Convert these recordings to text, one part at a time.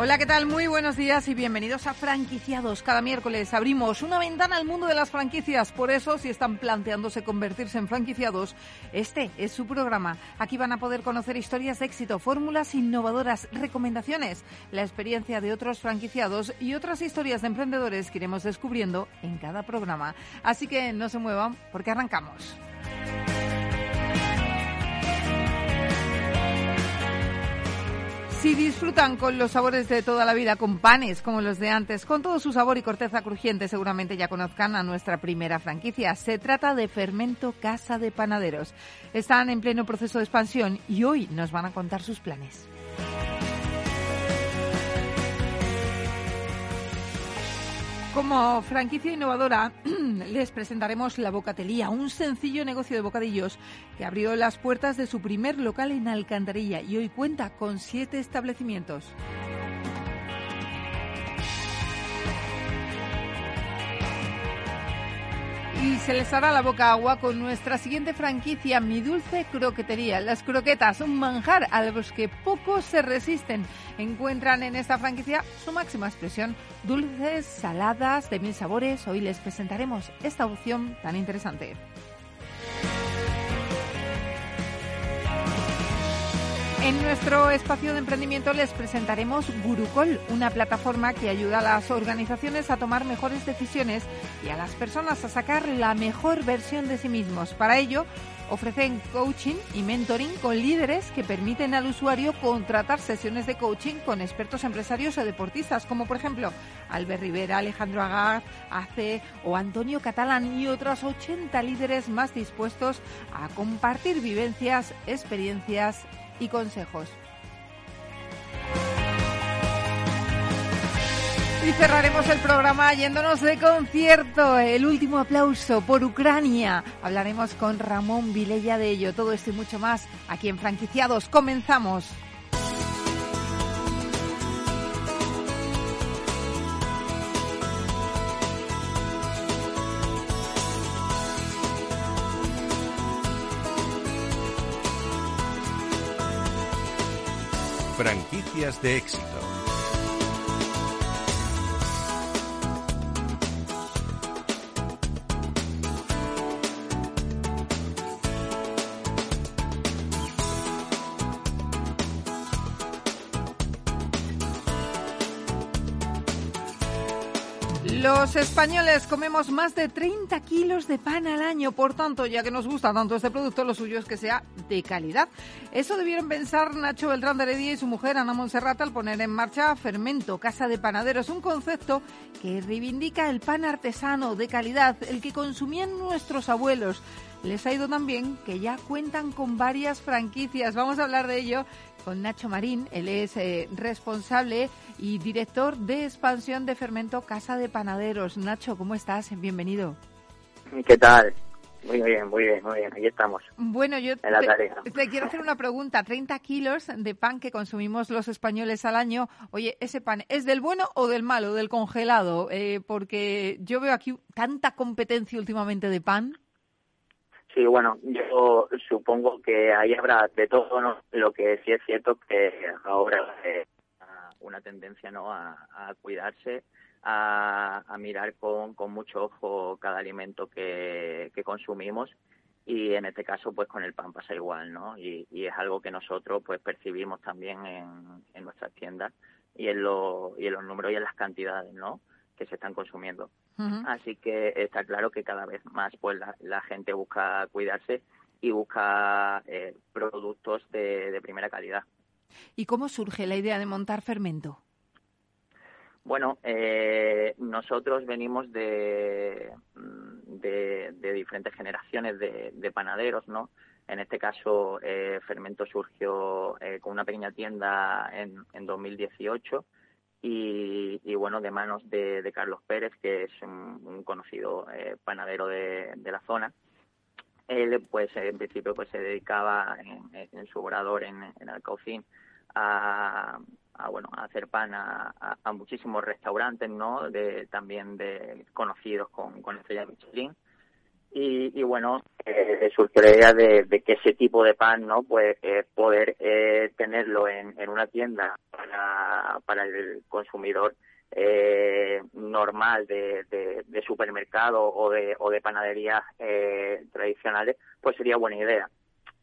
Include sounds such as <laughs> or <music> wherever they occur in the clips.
Hola, ¿qué tal? Muy buenos días y bienvenidos a Franquiciados. Cada miércoles abrimos una ventana al mundo de las franquicias. Por eso, si están planteándose convertirse en franquiciados, este es su programa. Aquí van a poder conocer historias de éxito, fórmulas innovadoras, recomendaciones, la experiencia de otros franquiciados y otras historias de emprendedores que iremos descubriendo en cada programa. Así que no se muevan porque arrancamos. Si disfrutan con los sabores de toda la vida, con panes como los de antes, con todo su sabor y corteza crujiente, seguramente ya conozcan a nuestra primera franquicia. Se trata de Fermento Casa de Panaderos. Están en pleno proceso de expansión y hoy nos van a contar sus planes. Como franquicia innovadora, <clears throat> les presentaremos La Bocatelía, un sencillo negocio de bocadillos que abrió las puertas de su primer local en Alcantarilla y hoy cuenta con siete establecimientos. Y se les hará la boca agua con nuestra siguiente franquicia, Mi Dulce Croquetería. Las croquetas, un manjar a los que pocos se resisten. Encuentran en esta franquicia su máxima expresión, dulces, saladas, de mil sabores. Hoy les presentaremos esta opción tan interesante. En nuestro espacio de emprendimiento les presentaremos Gurucol, una plataforma que ayuda a las organizaciones a tomar mejores decisiones y a las personas a sacar la mejor versión de sí mismos. Para ello, ofrecen coaching y mentoring con líderes que permiten al usuario contratar sesiones de coaching con expertos empresarios o deportistas, como por ejemplo Albert Rivera, Alejandro Agar, AC o Antonio Catalán y otros 80 líderes más dispuestos a compartir vivencias, experiencias y consejos. Y cerraremos el programa yéndonos de concierto. El último aplauso por Ucrania. Hablaremos con Ramón Vilella de ello. Todo esto y mucho más aquí en Franquiciados. Comenzamos. Franquicias de éxito. Españoles comemos más de 30 kilos de pan al año, por tanto, ya que nos gusta tanto este producto, lo suyo es que sea de calidad. Eso debieron pensar Nacho Beltrán de Heredia y su mujer Ana Monserrata al poner en marcha Fermento, Casa de Panaderos, un concepto que reivindica el pan artesano de calidad, el que consumían nuestros abuelos. Les ha ido tan bien que ya cuentan con varias franquicias. Vamos a hablar de ello con Nacho Marín. Él es eh, responsable y director de expansión de Fermento Casa de Panaderos. Nacho, ¿cómo estás? Bienvenido. ¿Qué tal? Muy bien, muy bien, muy bien. Aquí estamos. Bueno, yo te, te, quiero hacer una pregunta. 30 kilos de pan que consumimos los españoles al año. Oye, ¿ese pan es del bueno o del malo, del congelado? Eh, porque yo veo aquí tanta competencia últimamente de pan. Sí, bueno, yo supongo que ahí habrá de todo, ¿no? Lo que sí es cierto que ahora es una tendencia, ¿no? A, cuidarse, a, mirar con, mucho ojo cada alimento que, consumimos y en este caso, pues con el pan pasa igual, ¿no? Y, es algo que nosotros, pues percibimos también en, en nuestras tiendas y en, lo, y en los números y en las cantidades, ¿no? Que se están consumiendo. Así que está claro que cada vez más pues la, gente busca cuidarse y busca eh, productos de, primera calidad. ¿Y cómo surge la idea de montar Fermento? Bueno, eh, nosotros venimos de, de, diferentes generaciones de, panaderos, ¿no? En este caso, eh, Fermento surgió con una pequeña tienda en, en 2018 y, bueno, de manos de, Carlos Pérez, que es un, conocido eh, panadero de, la zona. Él, pues, en principio, pues se dedicaba en, su obrador en, en Alcaucín a, bueno a hacer pan a, muchísimos restaurantes no de también de conocidos con, con estrella Michelin y, bueno eh, surgió idea de, que ese tipo de pan no pues eh, poder eh, tenerlo en, en, una tienda para, para el consumidor eh, normal de, de, supermercado o de, o de panaderías eh, tradicionales, pues sería buena idea.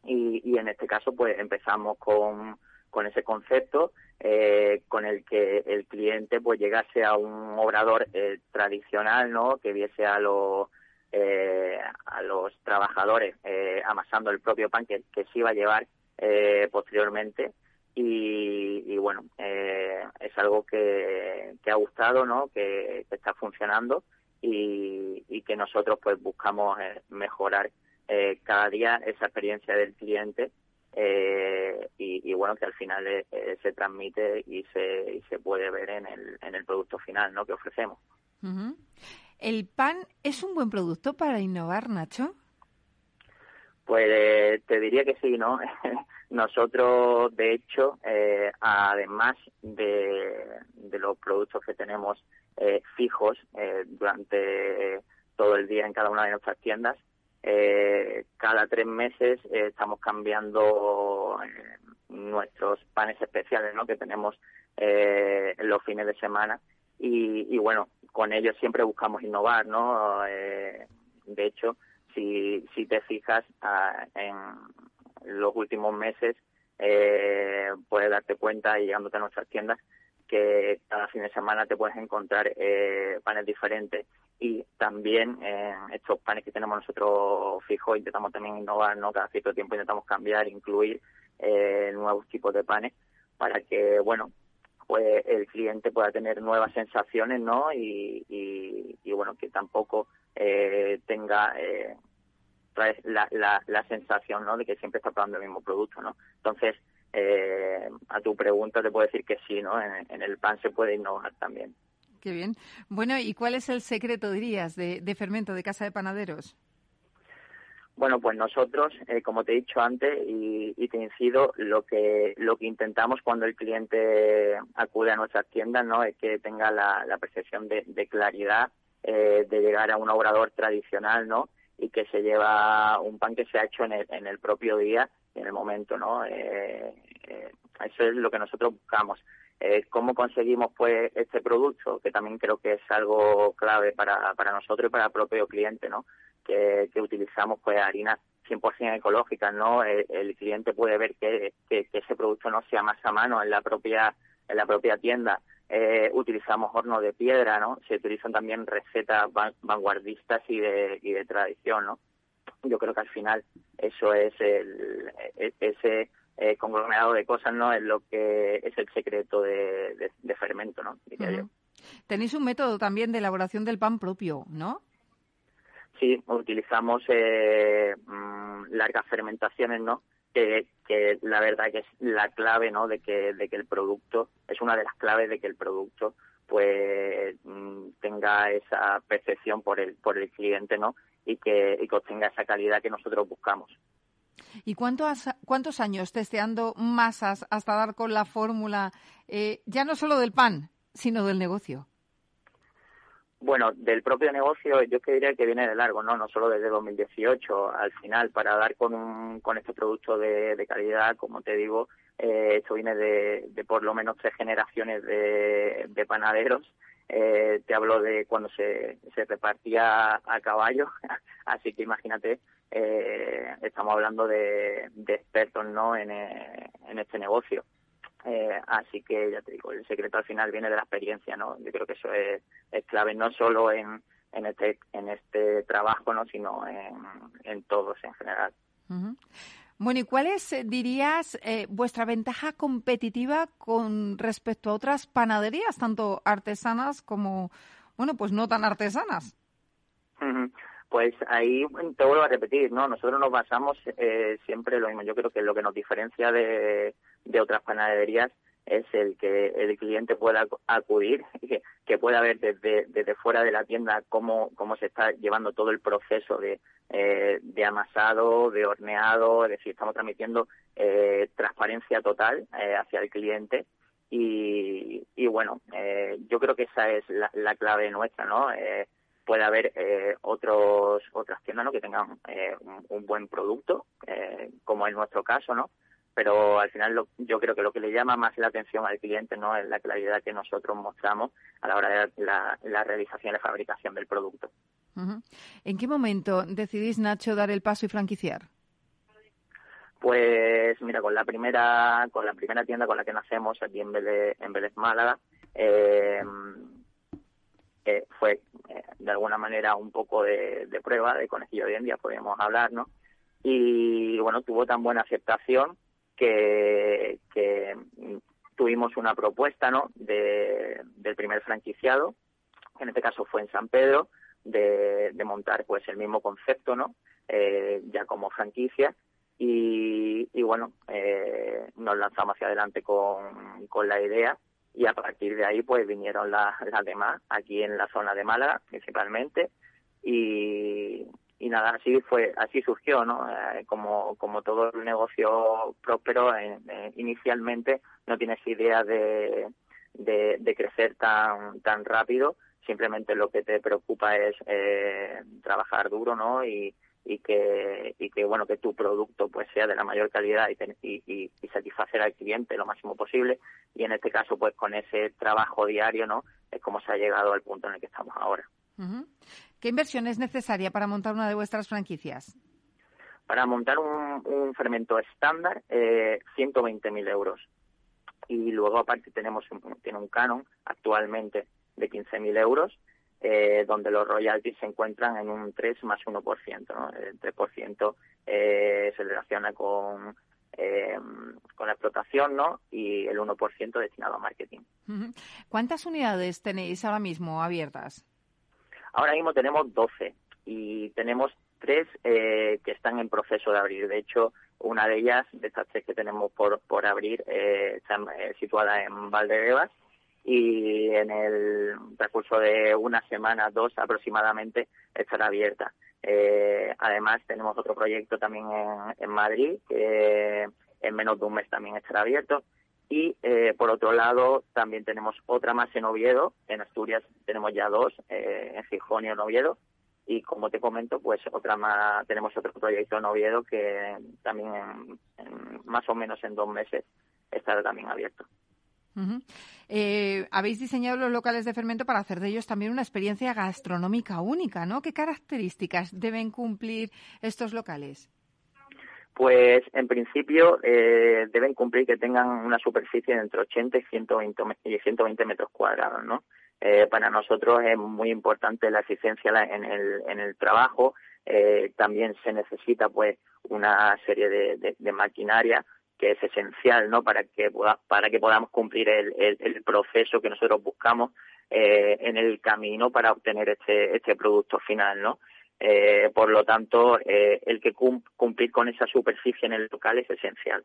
Y, y en este caso, pues empezamos con, con ese concepto eh, con el que el cliente pues llegase a un obrador eh, tradicional, ¿no? Que viese a los eh, a los trabajadores eh, amasando el propio pan que, que se iba a llevar eh, posteriormente y, bueno, eh, es algo que, ha gustado, ¿no? Que, está funcionando y, que nosotros pues buscamos eh, mejorar eh, cada día esa experiencia del cliente y, bueno, que al final se transmite y se, y se puede ver en el, en el producto final, ¿no? Que ofrecemos. ¿El pan es un buen producto para innovar, Nacho? Pues te diría que sí, ¿no? <laughs> Nosotros, de hecho, eh, además de, los productos que tenemos eh, fijos eh, durante todo el día en cada una de nuestras tiendas, cada tres meses estamos cambiando nuestros panes especiales ¿no? que tenemos en los fines de semana y, y, bueno, con ellos siempre buscamos innovar, ¿no? de hecho, si, si te fijas ah, en los últimos meses eh, puedes darte cuenta y llegándote a nuestras tiendas que cada fin de semana te puedes encontrar eh, panes diferentes y también eh, estos panes que tenemos nosotros fijos intentamos también innovar, ¿no? Cada cierto tiempo intentamos cambiar, incluir eh, nuevos tipos de panes para que, bueno, pues el cliente pueda tener nuevas sensaciones, ¿no? Y, y, bueno, que tampoco eh, tenga eh, la, la, la sensación ¿no? de que siempre está probando el mismo producto. ¿no? Entonces, eh, a tu pregunta te puedo decir que sí, ¿no? En, el pan se puede innovar también. Qué bien. Bueno, ¿y cuál es el secreto, dirías, de, de fermento de Casa de Panaderos? Bueno, pues nosotros, eh, como te he dicho antes y, te incido, lo que lo que intentamos cuando el cliente acude a nuestras tiendas, no, es que tenga la, percepción de, claridad, eh, de llegar a un obrador tradicional, no, y que se lleva un pan que se ha hecho en el, en el propio día en el momento, ¿no? Eh, eh, eso es lo que nosotros buscamos. Eh, ¿Cómo conseguimos pues este producto? Que también creo que es algo clave para, para nosotros y para el propio cliente, ¿no? Que, utilizamos pues harinas 100% ecológicas, ¿no? El, cliente puede ver que, que, ese producto no sea más a mano en la propia en la propia tienda eh, utilizamos horno de piedra, ¿no? Se utilizan también recetas vanguardistas y de, y de tradición, ¿no? Yo creo que al final eso es el, e, ese eh, conglomerado de cosas, ¿no? Es lo que es el secreto de, de, fermento, ¿no? Tenéis un método también de elaboración del pan propio, ¿no? Sí, utilizamos eh, mm, largas fermentaciones, ¿no? que, la verdad que es la clave ¿no? de, que, el producto, es una de las claves de que el producto pues mm, tenga esa percepción por el, por el cliente ¿no? y, que, y que obtenga esa calidad que nosotros buscamos. ¿Y cuántos, cuántos años testeando masas hasta dar con la fórmula, eh, ya no solo del pan, sino del negocio? Bueno, del propio negocio yo que diría que viene de largo, ¿no? No solo desde 2018. Al final, para dar con, un, con este producto de, calidad, como te digo, eh, esto viene de, de, por lo menos tres generaciones de, de panaderos. Eh, te hablo de cuando se, se repartía a caballo, <laughs> así que imagínate, eh, estamos hablando de, de expertos ¿no? en este negocio. Eh, así que ya te digo, el secreto al final viene de la experiencia, ¿no? Yo creo que eso es, clave no solo en, en este en este trabajo, ¿no? Sino en, en todos en general. Bueno, ¿y cuál es, eh, dirías, eh, vuestra ventaja competitiva con respecto a otras panaderías, tanto artesanas como, bueno, pues no tan artesanas? Pues ahí te vuelvo a repetir, ¿no? Nosotros nos basamos eh, siempre lo mismo. Yo creo que lo que nos diferencia de, de otras panaderías es el que el cliente pueda acudir, <laughs> que, que pueda ver desde, desde fuera de la tienda cómo, cómo se está llevando todo el proceso de, eh, de amasado, de horneado, es decir, estamos transmitiendo eh, transparencia total eh, hacia el cliente y, y bueno, eh, yo creo que esa es la, la clave nuestra, ¿no? Eh, puede haber eh, otros otras tiendas ¿no? que tengan un, un, buen producto, como en nuestro caso, ¿no? Pero al final lo, yo creo que lo que le llama más la atención al cliente no es la claridad que nosotros mostramos a la hora de la, la realización y la fabricación del producto. Uh -huh. ¿En qué momento decidís, Nacho, dar el paso y franquiciar? Pues mira, con la primera con la primera tienda con la que nacemos aquí en Vélez, en Vélez Málaga, eh, eh, fue eh, de alguna manera un poco de, de, prueba de conejillo de India, podríamos hablar, ¿no? Y bueno, tuvo tan buena aceptación que, tuvimos una propuesta, ¿no? De, del primer franquiciado, que en este caso fue en San Pedro, de, montar pues el mismo concepto, ¿no? Eh, ya como franquicia y, bueno, eh, nos lanzamos hacia adelante con, con la idea y a partir de ahí pues vinieron las, las demás aquí en la zona de Málaga principalmente y, y nada así fue así surgió no eh, como como todo el negocio próspero eh, eh, inicialmente no tienes idea de, de, de crecer tan tan rápido simplemente lo que te preocupa es eh, trabajar duro no y y que y que bueno que tu producto pues sea de la mayor calidad y, y, y, satisfacer al cliente lo máximo posible. Y en este caso pues con ese trabajo diario no es como se ha llegado al punto en el que estamos ahora. ¿Qué inversión es necesaria para montar una de vuestras franquicias? Para montar un, un fermento estándar, eh, 120.000 euros. Y luego aparte tenemos un, tiene un canon actualmente de 15.000 euros eh, donde los royalties se encuentran en un 3 más 1%. ¿no? El 3% eh, se relaciona con, eh, con la explotación ¿no? y el 1% destinado a marketing. ¿Cuántas unidades tenéis ahora mismo abiertas? Ahora mismo tenemos 12 y tenemos tres eh, que están en proceso de abrir. De hecho, una de ellas, de estas tres que tenemos por, por abrir, eh, está eh, situada en Valdebebas y en el transcurso de una semana, dos aproximadamente, estará abierta. Además, tenemos otro proyecto también en Madrid, que en menos de un mes también estará abierto. Y eh, por otro lado, también tenemos otra más en Oviedo. En Asturias tenemos ya dos, eh, en Gijón y en Oviedo. Y como te comento, pues otra más, tenemos otro proyecto en Oviedo que también más o menos en dos meses estará también abierto. Eh, habéis diseñado los locales de fermento para hacer de ellos también una experiencia gastronómica única, ¿no? ¿Qué características deben cumplir estos locales? Pues en principio eh, deben cumplir que tengan una superficie de entre 80 y 120, y 120 metros cuadrados, ¿no? Eh, para nosotros es muy importante la eficiencia en el, en el trabajo. Eh, también se necesita pues una serie de, maquinaria que es esencial no para que para que podamos cumplir el, el, el proceso que nosotros buscamos eh, en el camino para obtener este este producto final no eh, por lo tanto eh, el que cum cumplir con esa superficie en el local es esencial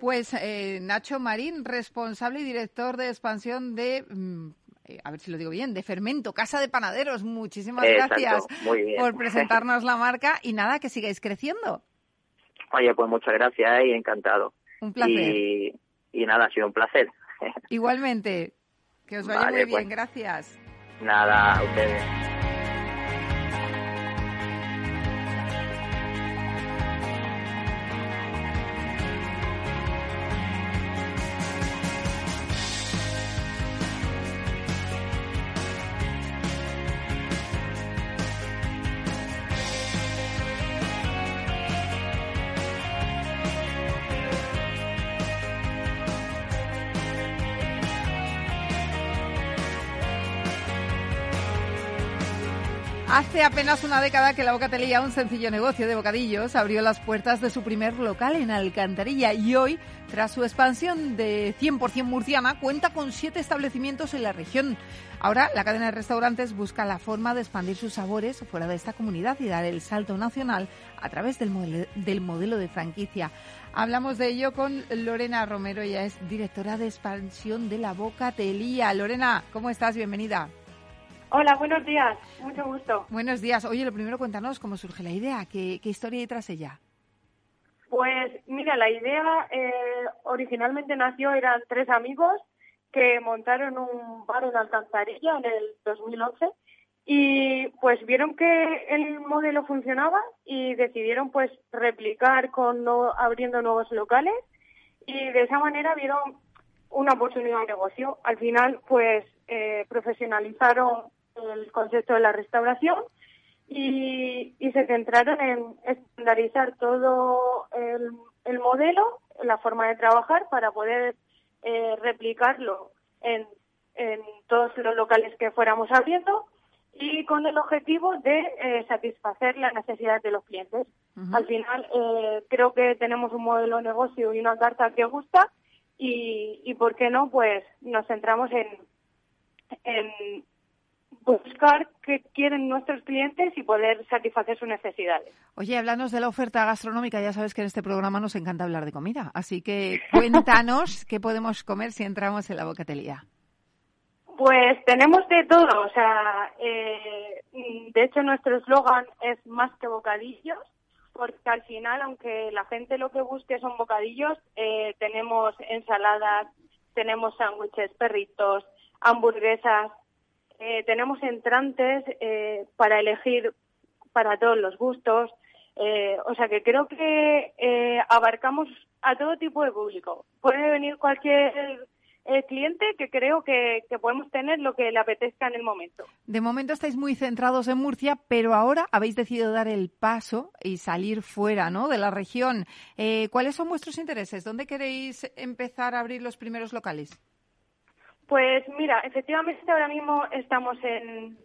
pues eh, Nacho Marín responsable y director de expansión de mm, a ver si lo digo bien, de Fermento, Casa de Panaderos. Muchísimas Exacto, gracias muy por presentarnos la marca y nada, que sigáis creciendo. Oye, pues muchas gracias y encantado. Un placer. Y, y nada, ha sido un placer. <laughs> Igualmente. Que os vaya vale, muy pues, bien, gracias. Nada, a ustedes. Hace apenas una década que la Bocatelía, un sencillo negocio de bocadillos, abrió las puertas de su primer local en Alcantarilla y hoy, tras su expansión de 100% murciana, cuenta con siete establecimientos en la región. Ahora, la cadena de restaurantes busca la forma de expandir sus sabores fuera de esta comunidad y dar el salto nacional a través del modelo, del modelo de franquicia. Hablamos de ello con Lorena Romero, ella es directora de expansión de la Bocatelía. Lorena, ¿cómo estás? Bienvenida. Hola, buenos días. Mucho gusto. Buenos días. Oye, lo primero cuéntanos cómo surge la idea, qué, qué historia hay tras ella. Pues mira, la idea eh, originalmente nació, eran tres amigos que montaron un bar en Alcantarilla en el 2011 y pues vieron que el modelo funcionaba y decidieron pues replicar con no, abriendo nuevos locales y de esa manera vieron una oportunidad de negocio. Al final pues eh, profesionalizaron el concepto de la restauración y, y se centraron en estandarizar todo el, el modelo, la forma de trabajar para poder eh, replicarlo en, en todos los locales que fuéramos abriendo y con el objetivo de eh, satisfacer las necesidades de los clientes. Al final, eh, creo que tenemos un modelo de negocio y una carta que gusta y, y ¿por qué no? Pues nos centramos en, en buscar qué quieren nuestros clientes y poder satisfacer sus necesidades. Oye, háblanos de la oferta gastronómica. Ya sabes que en este programa nos encanta hablar de comida. Así que cuéntanos <laughs> qué podemos comer si entramos en la bocatelía. Pues tenemos de todo. O sea, eh, de hecho, nuestro eslogan es más que bocadillos porque al final, aunque la gente lo que busque son bocadillos, eh, tenemos ensaladas, tenemos sándwiches, perritos, hamburguesas, eh, tenemos entrantes eh, para elegir para todos los gustos. Eh, o sea que creo que eh, abarcamos a todo tipo de público. Puede venir cualquier eh, cliente que creo que, que, podemos tener lo que le apetezca en el momento. De momento estáis muy centrados en Murcia, pero ahora habéis decidido dar el paso y salir fuera ¿no? de la región. Eh, ¿Cuáles son vuestros intereses? ¿Dónde queréis empezar a abrir los primeros locales? Pues mira, efectivamente ahora mismo estamos en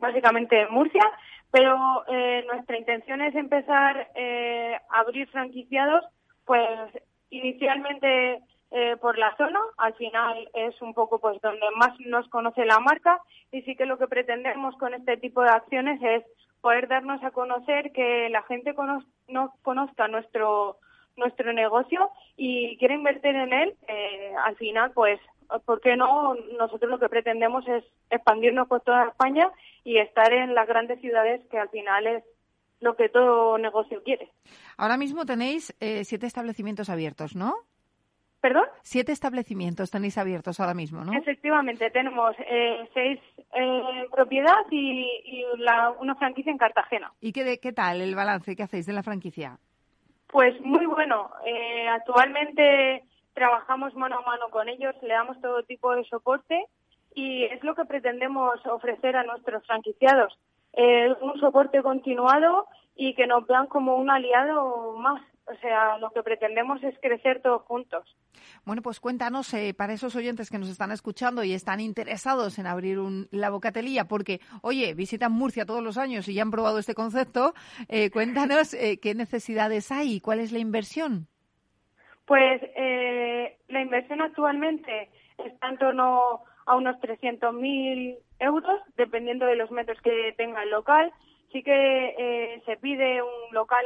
básicamente en Murcia, pero eh, nuestra intención es empezar eh, a abrir franquiciados, pues inicialmente eh, por la zona, al final es un poco pues donde más nos conoce la marca y sí que lo que pretendemos con este tipo de acciones es poder darnos a conocer que la gente cono no conozca nuestro nuestro negocio y quiere invertir en él, eh, al final pues ¿por qué no? Nosotros lo que pretendemos es expandirnos por toda España y estar en las grandes ciudades que al final es lo que todo negocio quiere. Ahora mismo tenéis eh, siete establecimientos abiertos, ¿no? ¿Perdón? Siete establecimientos tenéis abiertos ahora mismo, ¿no? Efectivamente, tenemos eh, seis en eh, propiedad y, y la, una franquicia en Cartagena. ¿Y qué, de, qué tal el balance que hacéis de la franquicia? Pues muy bueno. Eh, actualmente trabajamos mano a mano con ellos, le damos todo tipo de soporte y es lo que pretendemos ofrecer a nuestros franquiciados. Eh, un soporte continuado y que nos vean como un aliado más. O sea, lo que pretendemos es crecer todos juntos. Bueno, pues cuéntanos eh, para esos oyentes que nos están escuchando y están interesados en abrir un, la bocatelía, porque, oye, visitan Murcia todos los años y ya han probado este concepto, eh, cuéntanos eh, qué necesidades hay y cuál es la inversión. Pues eh, la inversión actualmente está en torno a unos 300.000 euros, dependiendo de los metros que tenga el local. Sí que eh, se pide un local,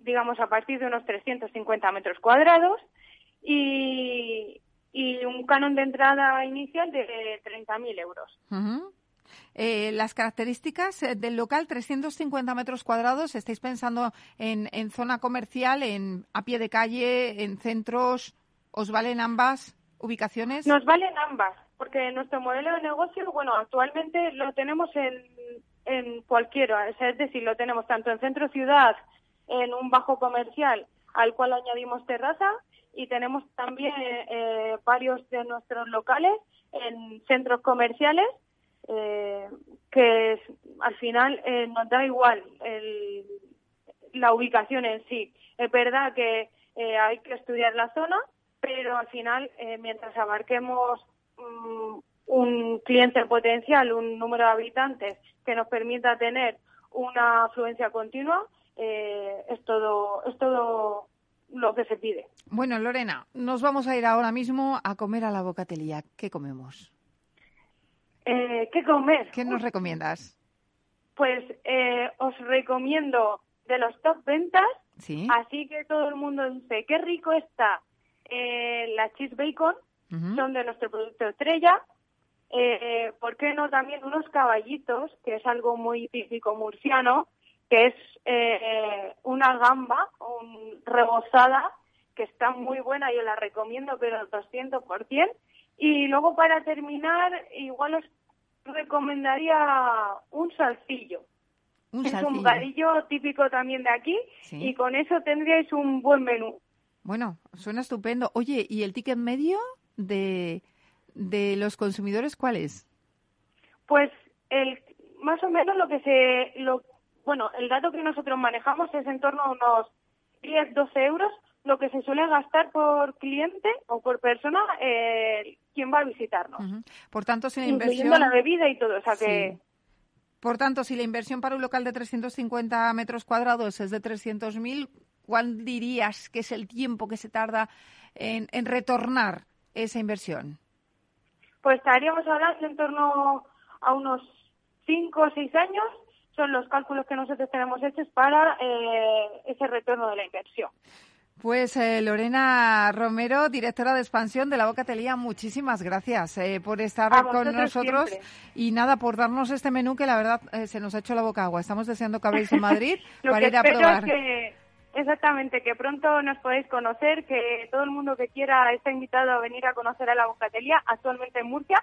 digamos, a partir de unos 350 metros cuadrados y, y un canon de entrada inicial de 30.000 euros. Eh, las características del local, 350 metros cuadrados, ¿estáis pensando en, en, zona comercial, en a pie de calle, en centros? ¿Os valen ambas ubicaciones? Nos valen ambas, porque nuestro modelo de negocio, bueno, actualmente lo tenemos en, en cualquiera, es decir, lo tenemos tanto en centro ciudad, en un bajo comercial, al cual añadimos terraza, y tenemos también eh, varios de nuestros locales en centros comerciales eh, que al final eh, nos da igual el, la ubicación en sí. Es verdad que eh, hay que estudiar la zona, pero al final, eh, mientras abarquemos um, un cliente potencial, un número de habitantes que nos permita tener una afluencia continua, eh, es todo, es todo lo que se pide. Bueno, Lorena, nos vamos a ir ahora mismo a comer a la bocatelía. ¿Qué comemos? Eh, ¿Qué comer? ¿Qué nos recomiendas? Pues eh, os recomiendo de los top ventas, ¿Sí? así que todo el mundo dice, qué rico está eh, la cheese bacon, uh -huh. son de nuestro producto estrella. Eh, ¿Por qué no también unos caballitos, que es algo muy típico murciano, que es eh, una gamba un, rebozada que está muy buena, yo la recomiendo, pero 200%. Y luego para terminar, igual os recomendaría un salsillo. Un es un bocadillo típico también de aquí Sí. y con eso tendríais un buen menú. Bueno, suena estupendo. Oye, ¿y el ticket medio de, de los consumidores cuál es? Pues el más o menos lo que se lo bueno, el dato que nosotros manejamos es en torno a unos 10, 12 euros lo que se suele gastar por cliente o por persona eh, va a visitarnos. Por tanto, si la incluyendo inversión... la bebida y todo, o sea que Sí. Por tanto, si la inversión para un local de 350 metros cuadrados es de 300.000, ¿cuál dirías que es el tiempo que se tarda en, en retornar esa inversión? pues estaríamos hablando en torno a unos 5 o 6 años son los cálculos que nosotros tenemos hechos para eh, ese retorno de la inversión. Pues eh, Lorena Romero, directora de expansión de la Bocatelía, muchísimas gracias eh, por estar A con nosotros siempre. y nada, por darnos este menú que la verdad eh, se nos ha hecho la boca agua. Estamos deseando que habléis en <laughs> Madrid para ir a probar. que, exactamente, que pronto nos podéis conocer, que todo el mundo que quiera está invitado a venir a conocer a la Bocatelía, actualmente en Murcia.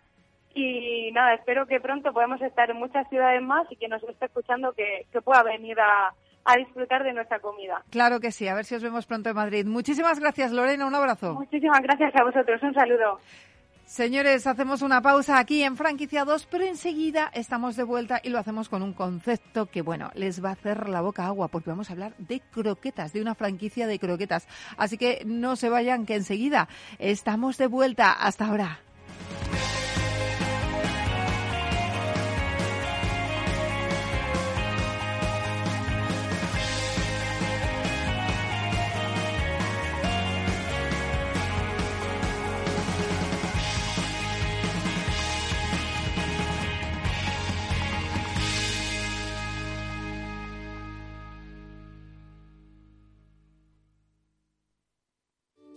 Y nada, espero que pronto podamos estar en muchas ciudades más y que nos esté escuchando que, que pueda venir a, a disfrutar de nuestra comida. Claro que sí, a ver si os vemos pronto en Madrid. Muchísimas gracias, Lorena, un abrazo. Muchísimas gracias a vosotros, un saludo. Señores, hacemos una pausa aquí en Franquiciados, pero enseguida estamos de vuelta y lo hacemos con un concepto que, bueno, les va a hacer la boca agua porque vamos a hablar de croquetas, de una franquicia de croquetas. Así que no se vayan, que enseguida estamos de vuelta. Hasta ahora.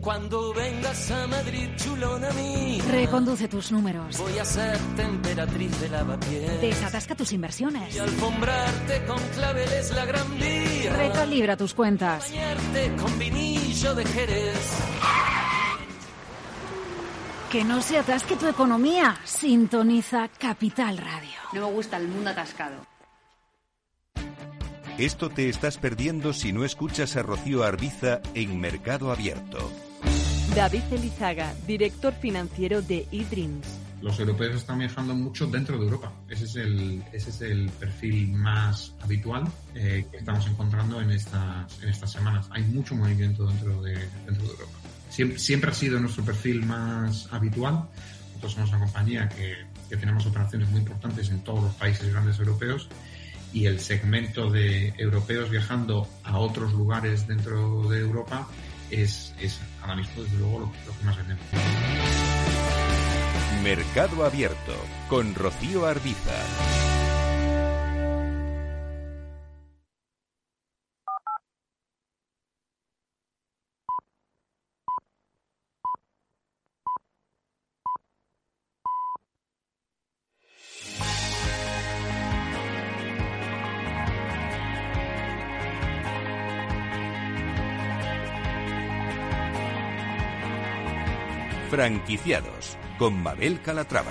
Cuando vengas a Madrid, chulona mía, Reconduce tus números. voy a ser temperatriz de lavapiés. Desatasca tus inversiones. Y alfombrarte con claveles la gran vía. Recalibra tus cuentas. Bañarte con vinillo de Jerez. Que no se atasque tu economía. Sintoniza Capital Radio. No me gusta el mundo atascado. Esto te estás perdiendo si no escuchas a Rocío Arbiza en Mercado Abierto. David Elizaga, director financiero de eDreams. Los europeos están viajando mucho dentro de Europa. Ese es el, ese es el perfil más habitual eh, que estamos encontrando en estas, en estas semanas. Hay mucho movimiento dentro de, dentro de Europa. Siempre, siempre ha sido nuestro perfil más habitual. Nosotros somos una compañía que, que tenemos operaciones muy importantes en todos los países grandes europeos y el segmento de europeos viajando a otros lugares dentro de Europa es, es ahora mismo, desde luego, lo, lo que más vendemos. Mercado Abierto con Rocío Arbiza. Franquiciados con Mabel Calatrava.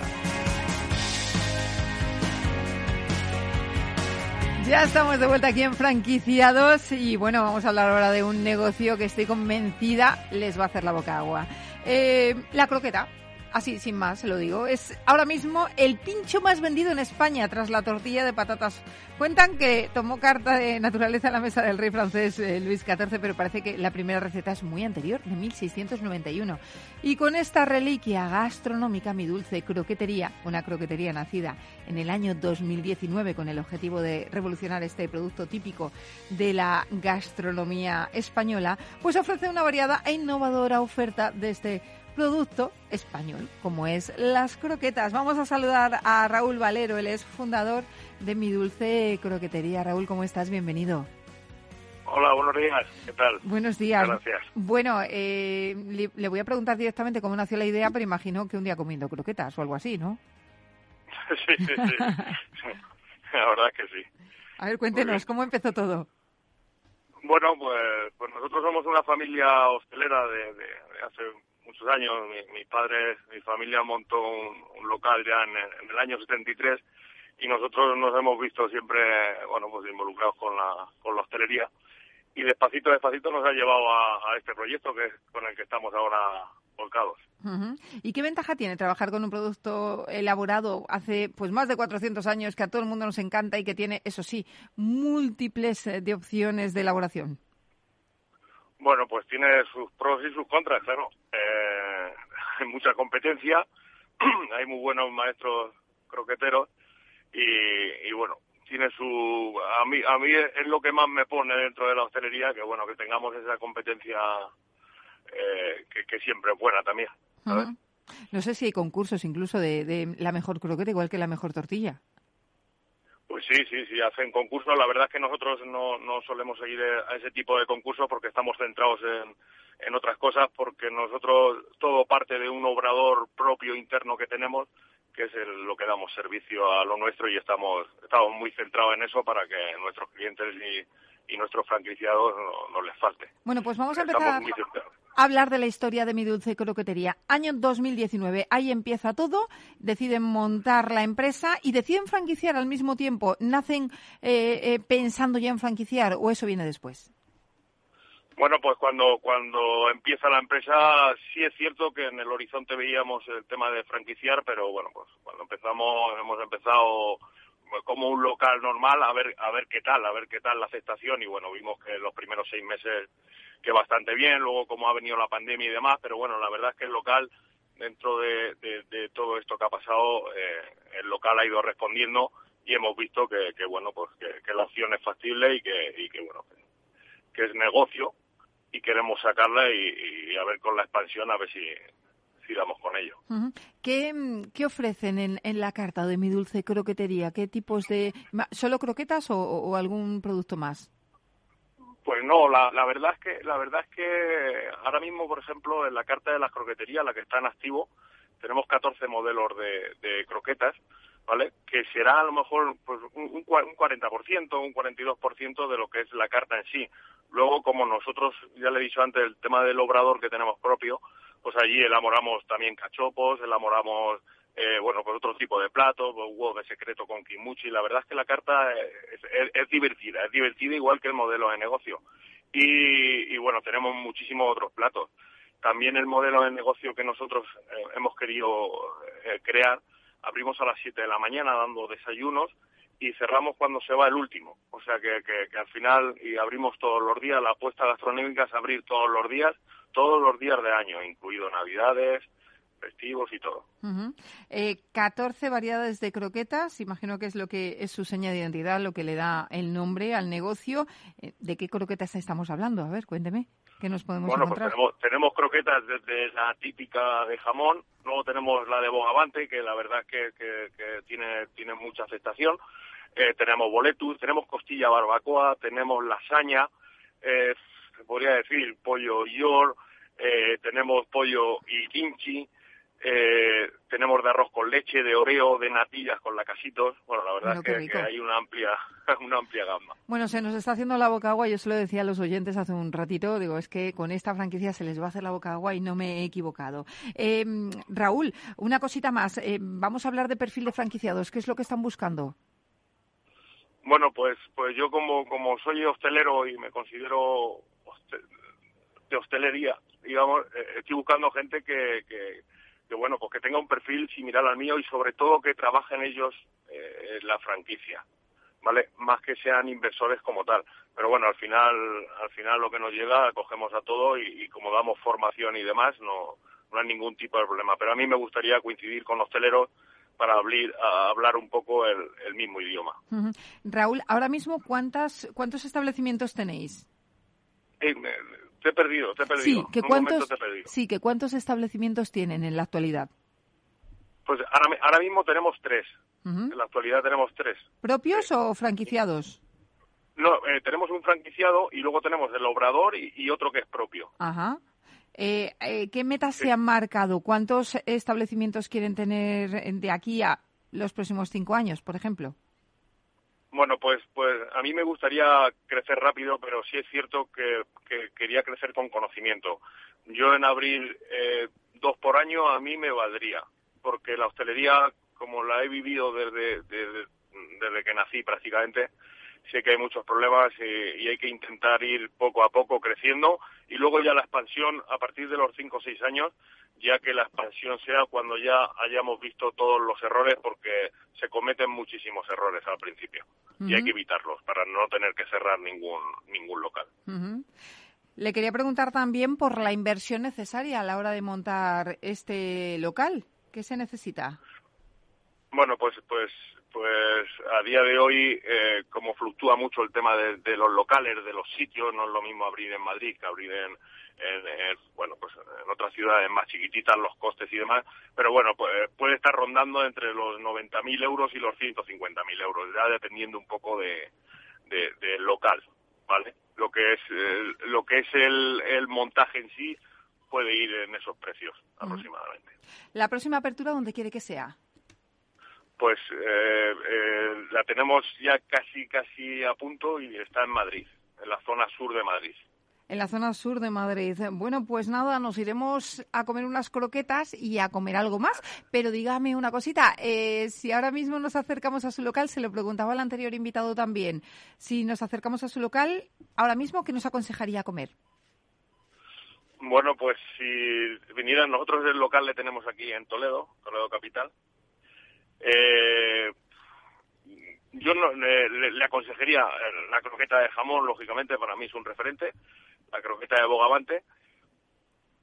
Ya estamos de vuelta aquí en Franquiciados y bueno, vamos a hablar ahora de un negocio que estoy convencida les va a hacer la boca agua. Eh, la croqueta. Así, sin más, lo digo. Es ahora mismo el pincho más vendido en España tras la tortilla de patatas. Cuentan que tomó carta de naturaleza en la mesa del rey francés eh, Luis XIV, pero parece que la primera receta es muy anterior, de 1691. Y con esta reliquia gastronómica, mi dulce croquetería, una croquetería nacida en el año 2019 con el objetivo de revolucionar este producto típico de la gastronomía española, pues ofrece una variada e innovadora oferta de este producto español, como es las croquetas. Vamos a saludar a Raúl Valero, él es fundador de Mi Dulce Croquetería. Raúl, ¿cómo estás? Bienvenido. Hola, buenos días. ¿Qué tal? Buenos días. Gracias. Bueno, eh, le, le, voy a preguntar directamente cómo nació la idea, pero imagino que un día comiendo croquetas o algo así, ¿no? <laughs> sí, sí, sí. <laughs> la verdad es que sí. A ver, cuéntenos, ¿cómo empezó todo? Bueno, pues, pues nosotros somos una familia hostelera de, de, de hace muchos años. Mi, mi, padre, mi familia montó un, local ya en, en, el año 73 y nosotros nos hemos visto siempre, bueno, pues involucrados con la, con la hostelería y despacito, despacito nos ha llevado a, este proyecto que es con el que estamos ahora volcados. ¿Y qué ventaja tiene trabajar con un producto elaborado hace pues más de 400 años que a todo el mundo nos encanta y que tiene, eso sí, múltiples eh, de opciones de elaboración? Bueno, pues tiene sus pros y sus contras, claro. Eh, <laughs> hay mucha competencia, <clears throat> hay muy buenos maestros croqueteros y, y, bueno, tiene su... A mí, a mí es lo que más me pone dentro de la hostelería, que bueno, que tengamos esa competencia eh, que, siempre es buena también. ¿sabes? Uh. No sé si hay concursos incluso de, de la mejor croqueta igual que la mejor tortilla. Pues sí, sí, sí, hacen concursos. La verdad es que nosotros no, no solemos seguir a ese tipo de concursos porque estamos centrados en, en otras cosas, porque nosotros todo parte de un obrador propio interno que tenemos, que es el, lo que damos servicio a lo nuestro y estamos, estamos muy centrados en eso para que nuestros clientes y, y nuestros franquiciados no, no, les falte. Bueno, pues vamos a empezar hablar de la historia de mi dulce croquetería. Año 2019, ahí empieza todo, deciden montar la empresa y deciden franquiciar al mismo tiempo. ¿Nacen eh, eh, pensando ya en franquiciar o eso viene después? Bueno, pues cuando cuando empieza la empresa sí es cierto que en el horizonte veíamos el tema de franquiciar, pero bueno, pues cuando empezamos hemos empezado como un local normal a ver a ver qué tal, a ver qué tal la aceptación y bueno, vimos que los primeros seis meses que bastante bien, luego como ha venido la pandemia y demás, pero bueno, la verdad es que el local dentro de, todo esto que ha pasado, eh, el local ha ido respondiendo y hemos visto que, que bueno, pues que, la opción es factible y que, y que bueno, que, es negocio y queremos sacarla y, y, a ver con la expansión a ver si, si damos con ello. ¿Qué, ¿Qué, ofrecen en, en, la carta de mi dulce croquetería? ¿Qué tipos de... ¿Solo croquetas o, o algún producto más? Pues no, la, la verdad es que la verdad es que ahora mismo, por ejemplo, en la carta de las croqueterías, la que está en activo, tenemos 14 modelos de, de croquetas, ¿vale? Que será a lo mejor pues un, un 40%, un 42% de lo que es la carta en sí. Luego, como nosotros, ya le he dicho antes, el tema del obrador que tenemos propio, pues allí elaboramos también cachopos, elaboramos eh, bueno, pues otro tipo de platos, pues, huevos de secreto con kimuchi. La verdad es que la carta es, es, es, divertida, es divertida igual que el modelo de negocio. Y, y bueno, tenemos muchísimos otros platos. También el modelo de negocio que nosotros eh, hemos querido eh, crear, abrimos a las 7 de la mañana dando desayunos y cerramos cuando se va el último. O sea que, que, que al final, y abrimos todos los días, la apuesta gastronómica es abrir todos los días, todos los días de año, incluido Navidades, festivos y todo. Uh -huh. eh, 14 variedades de croquetas, imagino que es lo que es su seña de identidad, lo que le da el nombre al negocio. Eh, ¿De qué croquetas estamos hablando? A ver, cuénteme. ¿Qué nos podemos bueno, encontrar? Pues tenemos, tenemos croquetas desde la típica de jamón, luego tenemos la de bogavante, que la verdad que, que, que tiene, tiene mucha aceptación. Eh, tenemos boletus, tenemos costilla barbacoa, tenemos lasaña, eh, podría decir pollo york, eh, tenemos pollo y kimchi, eh, tenemos de arroz con leche, de oreo, de natillas con lacasitos. Bueno, la verdad es que, hay una amplia, <laughs> una amplia gama. Bueno, se nos está haciendo la boca agua. Yo se lo decía a los oyentes hace un ratito. Digo, es que con esta franquicia se les va a hacer la boca agua y no me he equivocado. Eh, Raúl, una cosita más. Eh, vamos a hablar de perfil de franquiciados. ¿Qué es lo que están buscando? Bueno, pues, pues yo como, como soy hostelero y me considero de hostelería, digamos, eh, estoy buscando gente que, que que bueno, pues que tenga un perfil similar al mío y sobre todo que trabajen ellos eh, la franquicia, ¿vale? Más que sean inversores como tal. Pero bueno, al final, al final lo que nos llega, cogemos a todo y, como damos formación y demás, no, no hay ningún tipo de problema. Pero a mí me gustaría coincidir con los hosteleros para hablar, hablar un poco el, mismo idioma. Raúl, ahora mismo, ¿cuántas, ¿cuántos establecimientos tenéis? Eh, te he perdido, te he perdido. Sí, que cuántos, sí, que cuántos establecimientos tienen en la actualidad. Pues ahora, ahora mismo tenemos tres. En la actualidad tenemos tres. ¿Propios o franquiciados? No, eh, tenemos un franquiciado y luego tenemos el obrador y, otro que es propio. Ajá. Eh, eh, ¿Qué metas se han marcado? ¿Cuántos establecimientos quieren tener de aquí a los próximos cinco años, por ejemplo? Bueno, pues, pues a mí me gustaría crecer rápido, pero sí es cierto que, quería crecer con conocimiento. Yo en abril eh, dos por año a mí me valdría, porque la hostelería, como la he vivido desde, desde, que nací prácticamente, sé que hay muchos problemas y, hay que intentar ir poco a poco creciendo y luego ya la expansión a partir de los cinco o seis años ya que la expansión sea cuando ya hayamos visto todos los errores, porque se cometen muchísimos errores al principio y hay que evitarlos para no tener que cerrar ningún, ningún local. Le quería preguntar también por la inversión necesaria a la hora de montar este local. ¿Qué se necesita? Bueno, pues, pues, pues a día de hoy, eh, como fluctúa mucho el tema de, los locales, de los sitios, no es lo mismo abrir en Madrid que abrir en, en, bueno, pues en otras ciudades más chiquititas los costes y demás, pero bueno, pues, puede estar rondando entre los 90.000 euros y los 150.000 euros, ya dependiendo un poco de, del local, ¿vale? Lo que es, lo que es el, el montaje en sí puede ir en esos precios aproximadamente. ¿La próxima apertura dónde quiere que sea? Pues eh, eh, la tenemos ya casi, casi a punto y está en Madrid, en la zona sur de Madrid en la zona sur de Madrid. Bueno, pues nada, nos iremos a comer unas croquetas y a comer algo más. Pero dígame una cosita, eh, si ahora mismo nos acercamos a su local, se lo preguntaba al anterior invitado también, si nos acercamos a su local, ahora mismo, ¿qué nos aconsejaría comer? Bueno, pues si vinieran nosotros el local le tenemos aquí en Toledo, Toledo Capital. Eh, yo no, le, aconsejaría la croqueta de jamón, lógicamente, para mí es un referente la croqueta de bogavante.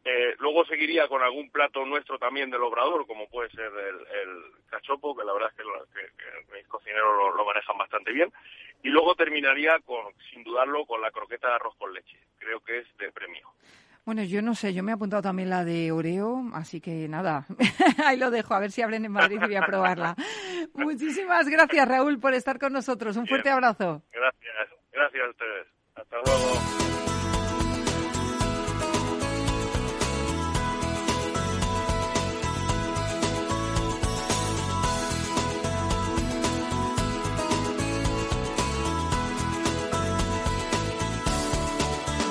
Eh, luego seguiría con algún plato nuestro también del obrador, como puede ser el, cachopo, que la verdad es que, mis cocineros lo, manejan bastante bien. Y luego terminaría, con, sin dudarlo, con la croqueta de arroz con leche. Creo que es de premio. Bueno, yo no sé, yo me he apuntado también la de Oreo, así que nada, <laughs> ahí lo dejo, a ver si abren en Madrid y voy a probarla. <laughs> Muchísimas gracias, Raúl, por estar con nosotros. Un fuerte abrazo. Gracias, gracias a ustedes. Hasta luego.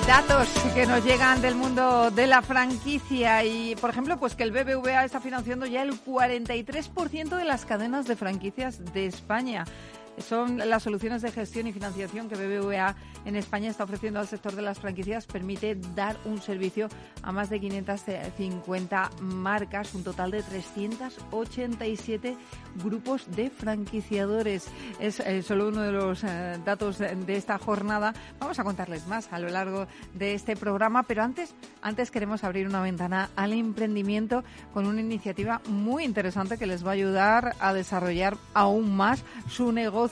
Datos que nos llegan del mundo de la franquicia y, por ejemplo, pues que el BBVA está financiando ya el 43% de las cadenas de franquicias de España. Son las soluciones de gestión y financiación que BBVA en España está ofreciendo al sector de las franquicias. Permite dar un servicio a más de 550 marcas, un total de 387 grupos de franquiciadores. Es eh, solo uno de los eh, datos de, esta jornada. Vamos a contarles más a lo largo de este programa, pero antes, antes queremos abrir una ventana al emprendimiento con una iniciativa muy interesante que les va a ayudar a desarrollar aún más su negocio.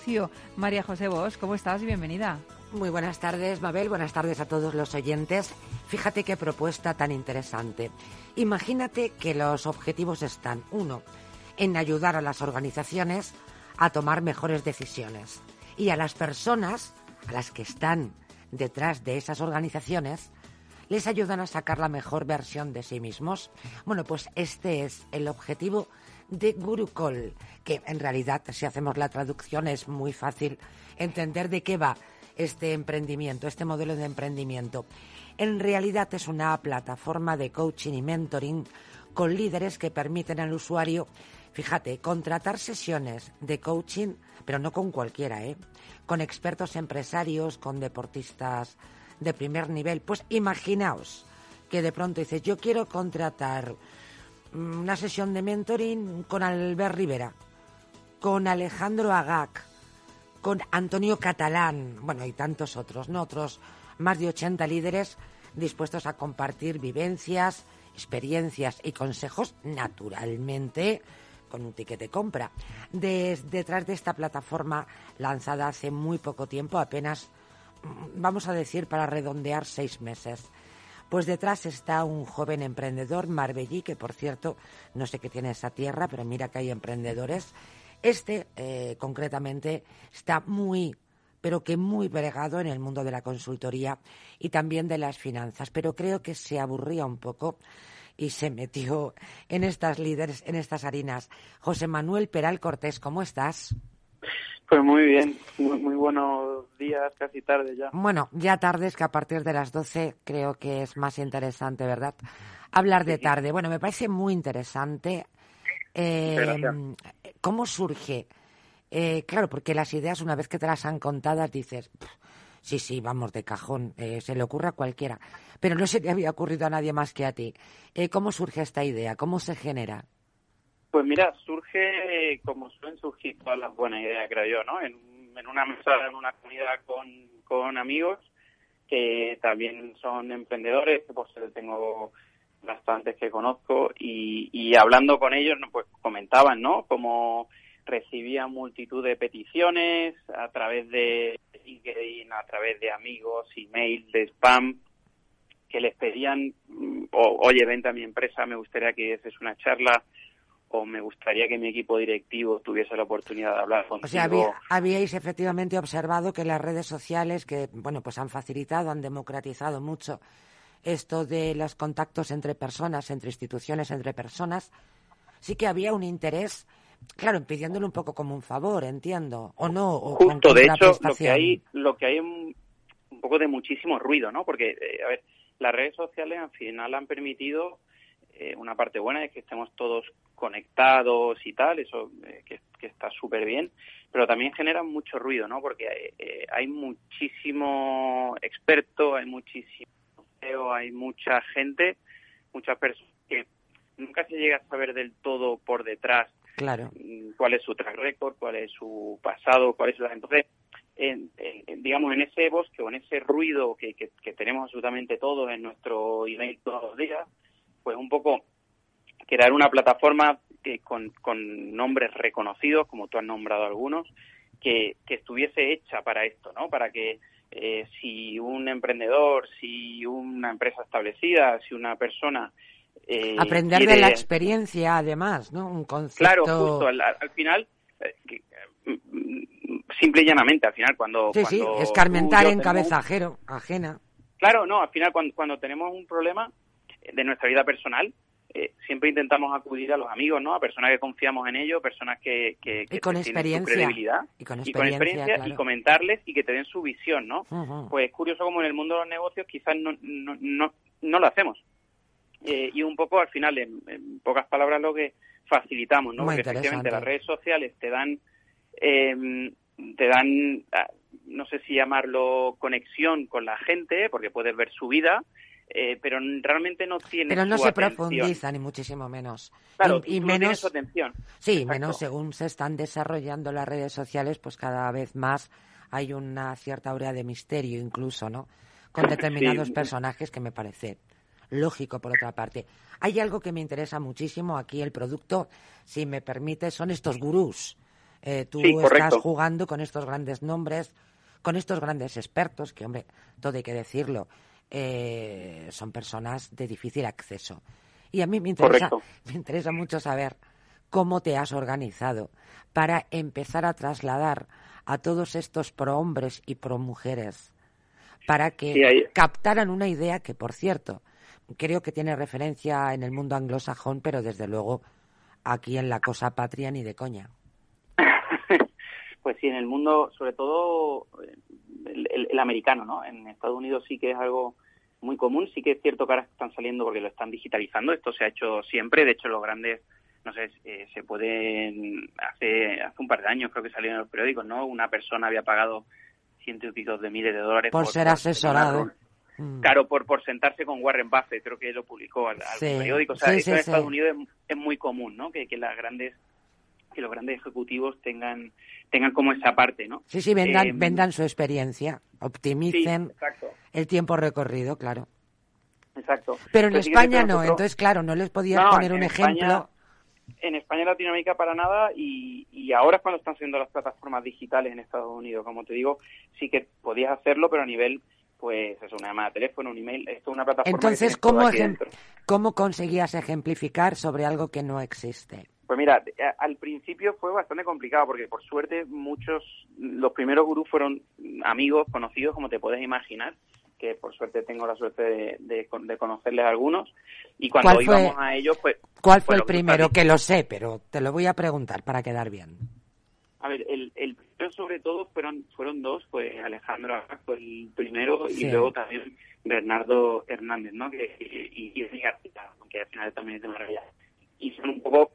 María José Bosch, ¿cómo estás? Bienvenida. Muy buenas tardes, Mabel. Buenas tardes a todos los oyentes. Fíjate qué propuesta tan interesante. Imagínate que los objetivos están, uno, en ayudar a las organizaciones a tomar mejores decisiones y a las personas, a las que están detrás de esas organizaciones, les ayudan a sacar la mejor versión de sí mismos. Bueno, pues este es el objetivo de Gurukol, que en realidad, si hacemos la traducción, es muy fácil entender de qué va este emprendimiento, este modelo de emprendimiento. En realidad es una plataforma de coaching y mentoring con líderes que permiten al usuario, fíjate, contratar sesiones de coaching, pero no con cualquiera, ¿eh? Con expertos empresarios, con deportistas de primer nivel. Pues imaginaos que de pronto dices, yo quiero contratar una sesión de mentoring con Albert Rivera, con Alejandro Agac, con Antonio Catalán, bueno, y tantos otros, ¿no? Otros más de 80 líderes dispuestos a compartir vivencias, experiencias y consejos, naturalmente, con un ticket de compra. detrás de esta plataforma lanzada hace muy poco tiempo, apenas, mm, vamos a decir, para redondear seis meses, pues detrás está un joven emprendedor, Marbellí, que por cierto, no sé qué tiene esa tierra, pero mira que hay emprendedores. Este, eh, concretamente, está muy pero que muy bregado en el mundo de la consultoría y también de las finanzas. Pero creo que se aburría un poco y se metió en estas líderes, en estas harinas. José Manuel Peral Cortés, ¿cómo estás? Pues muy bien, muy, buenos días, casi tarde ya. Bueno, ya tarde es que a partir de las 12 creo que es más interesante, ¿verdad? Hablar de tarde. Bueno, me parece muy interesante. Eh, ¿Cómo surge? Eh, claro, porque las ideas, una vez que te las han contadas, dices, sí, sí, vamos de cajón, eh, se le ocurre a cualquiera. Pero no se te había ocurrido a nadie más que a ti. ¿Cómo surge esta idea? ¿Cómo se genera? Pues mira, surge como suelen surgir todas las buenas ideas, creo yo, ¿no? En, una mesa, en una comunidad con, con amigos que también son emprendedores, que pues tengo bastantes que conozco y, y hablando con ellos, pues comentaban, ¿no? Como recibía multitud de peticiones a través de LinkedIn, a través de amigos, email, de spam, que les pedían, mm, oye, vente a mi empresa, me gustaría que hicieses una charla, o me gustaría que mi equipo directivo tuviese la oportunidad de hablar contigo. O sea, habíais efectivamente observado que las redes sociales, que, bueno, pues han facilitado, han democratizado mucho esto de los contactos entre personas, entre instituciones, entre personas, sí que había un interés Claro, pidiéndole un poco como un favor, entiendo, o no. Justo, de hecho, lo que hay, lo que hay un, poco de muchísimo ruido, ¿no? Porque, eh, a ver, las redes sociales al final han permitido eh, una parte buena es que estemos todos conectados y tal, eso eh, que, está súper bien, pero también generan mucho ruido, ¿no? Porque hay muchísimo experto, hay muchísimo hay mucha gente, muchas personas que nunca se llega a saber del todo por detrás Claro. Mm, cuál es su track record, cuál es su pasado, cuál es la... Entonces, en, digamos, en ese bosque o en ese ruido que, que, tenemos absolutamente todos en nuestro email todos los días, pues un poco crear una plataforma que con, con nombres reconocidos, como tú has nombrado algunos, que, que estuviese hecha para esto, ¿no? Para que eh, si un emprendedor, si una empresa establecida, si una persona eh, Aprender de la experiencia, además, ¿no? Un concepto... Claro, justo, al, final, eh, simple y llanamente, al final, cuando... Sí, sí, escarmentar en cabeza ajena. Claro, no, al final, cuando, cuando tenemos un problema de nuestra vida personal, eh, siempre intentamos acudir a los amigos, ¿no? A personas que confiamos en ellos, personas que, que, y con experiencia. credibilidad y con experiencia, y, comentarles y que te den su visión, ¿no? Pues es curioso como en el mundo de los negocios quizás no, no, no, no lo hacemos. Eh, y un poco al final, en, pocas palabras, lo que facilitamos, ¿no? Porque efectivamente las redes sociales te dan, eh, te dan, ah, no sé si llamarlo conexión con la gente, porque puedes ver su vida, eh, pero realmente no tiene pero no se profundiza ni muchísimo menos. Claro y, menos su atención. Sí menos según se están desarrollando las redes sociales pues cada vez más hay una cierta aurea de misterio incluso no con <laughs> determinados personajes que me parece lógico por otra parte. Hay algo que me interesa muchísimo aquí, el producto, si me permite, son estos gurús. Eh, tú estás jugando con estos grandes nombres, con estos grandes expertos, que, hombre, todo hay que decirlo, eh, son personas de difícil acceso. Y a mí me interesa, <laughs> me interesa mucho saber cómo te has organizado para empezar a trasladar a todos estos pro hombres y pro mujeres para que captaran una idea que, por cierto, creo que tiene referencia en el mundo anglosajón, pero desde luego aquí en la cosa patria ni de coña. <laughs> pues sí, en el mundo, sobre todo el, americano, ¿no? En Estados Unidos sí que es algo muy común, sí que es cierto que ahora están saliendo porque lo están digitalizando, esto se ha hecho siempre, de hecho los grandes, no sé, eh, se pueden, hace, hace un par de años creo que salió en los periódicos, ¿no? Una persona había pagado cientos y pico de miles de dólares por, ser asesorado. Mm. Claro, por, por sentarse con Warren Buffett, creo que lo publicó al, periódico. O sea, eso en Estados Unidos es, muy común, ¿no? Que, que las grandes que los grandes ejecutivos tengan tengan como esa parte, ¿no? Sí, sí, vendan, eh, vendan su experiencia, optimicen el tiempo recorrido, claro. Exacto. Pero en España no, entonces claro, no les podías poner un ejemplo. En España Latinoamérica para nada y, y ahora es cuando están siendo las plataformas digitales en Estados Unidos, como te digo, sí que podías hacerlo, pero a nivel pues es una llamada de teléfono, un email, esto es una plataforma. Entonces, ¿cómo, ¿cómo conseguías ejemplificar sobre algo que no existe? Pues mira, al principio fue bastante complicado porque por suerte muchos, los primeros gurús fueron amigos, conocidos, como te puedes imaginar, que por suerte tengo la suerte de, de, conocerles algunos. Y cuando íbamos a ellos, pues... ¿Cuál fue el primero? Que lo sé, pero te lo voy a preguntar para quedar bien. A ver, el, el primero sobre todo fueron fueron dos, pues Alejandro fue el primero y luego también Bernardo Hernández, ¿no? Que, y, y, que al final también es de maravilla. Y son un poco...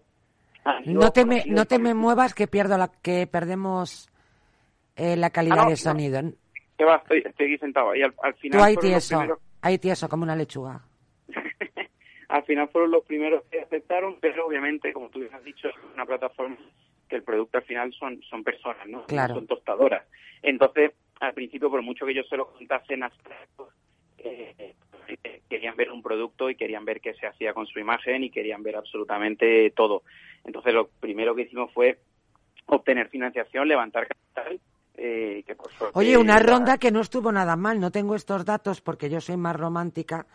No te me, no te me muevas que pierdo la que perdemos eh, la calidad ah, de sonido. ¿Qué va? Estoy, estoy aquí sentado. Y al, final Tú ahí tieso, ahí tieso, como una lechuga. <laughs> al final fueron los primeros que aceptaron, pero obviamente, como tú has dicho, es una plataforma que el producto al final son, son personas, ¿no? Son tostadoras. Entonces, al principio, por mucho que yo se lo contase en eh, querían ver un producto y querían ver qué se hacía con su imagen y querían ver absolutamente todo. Entonces, lo primero que hicimos fue obtener financiación, levantar capital. Eh, que por Oye, una ronda que no estuvo nada mal. No tengo estos datos porque yo soy más romántica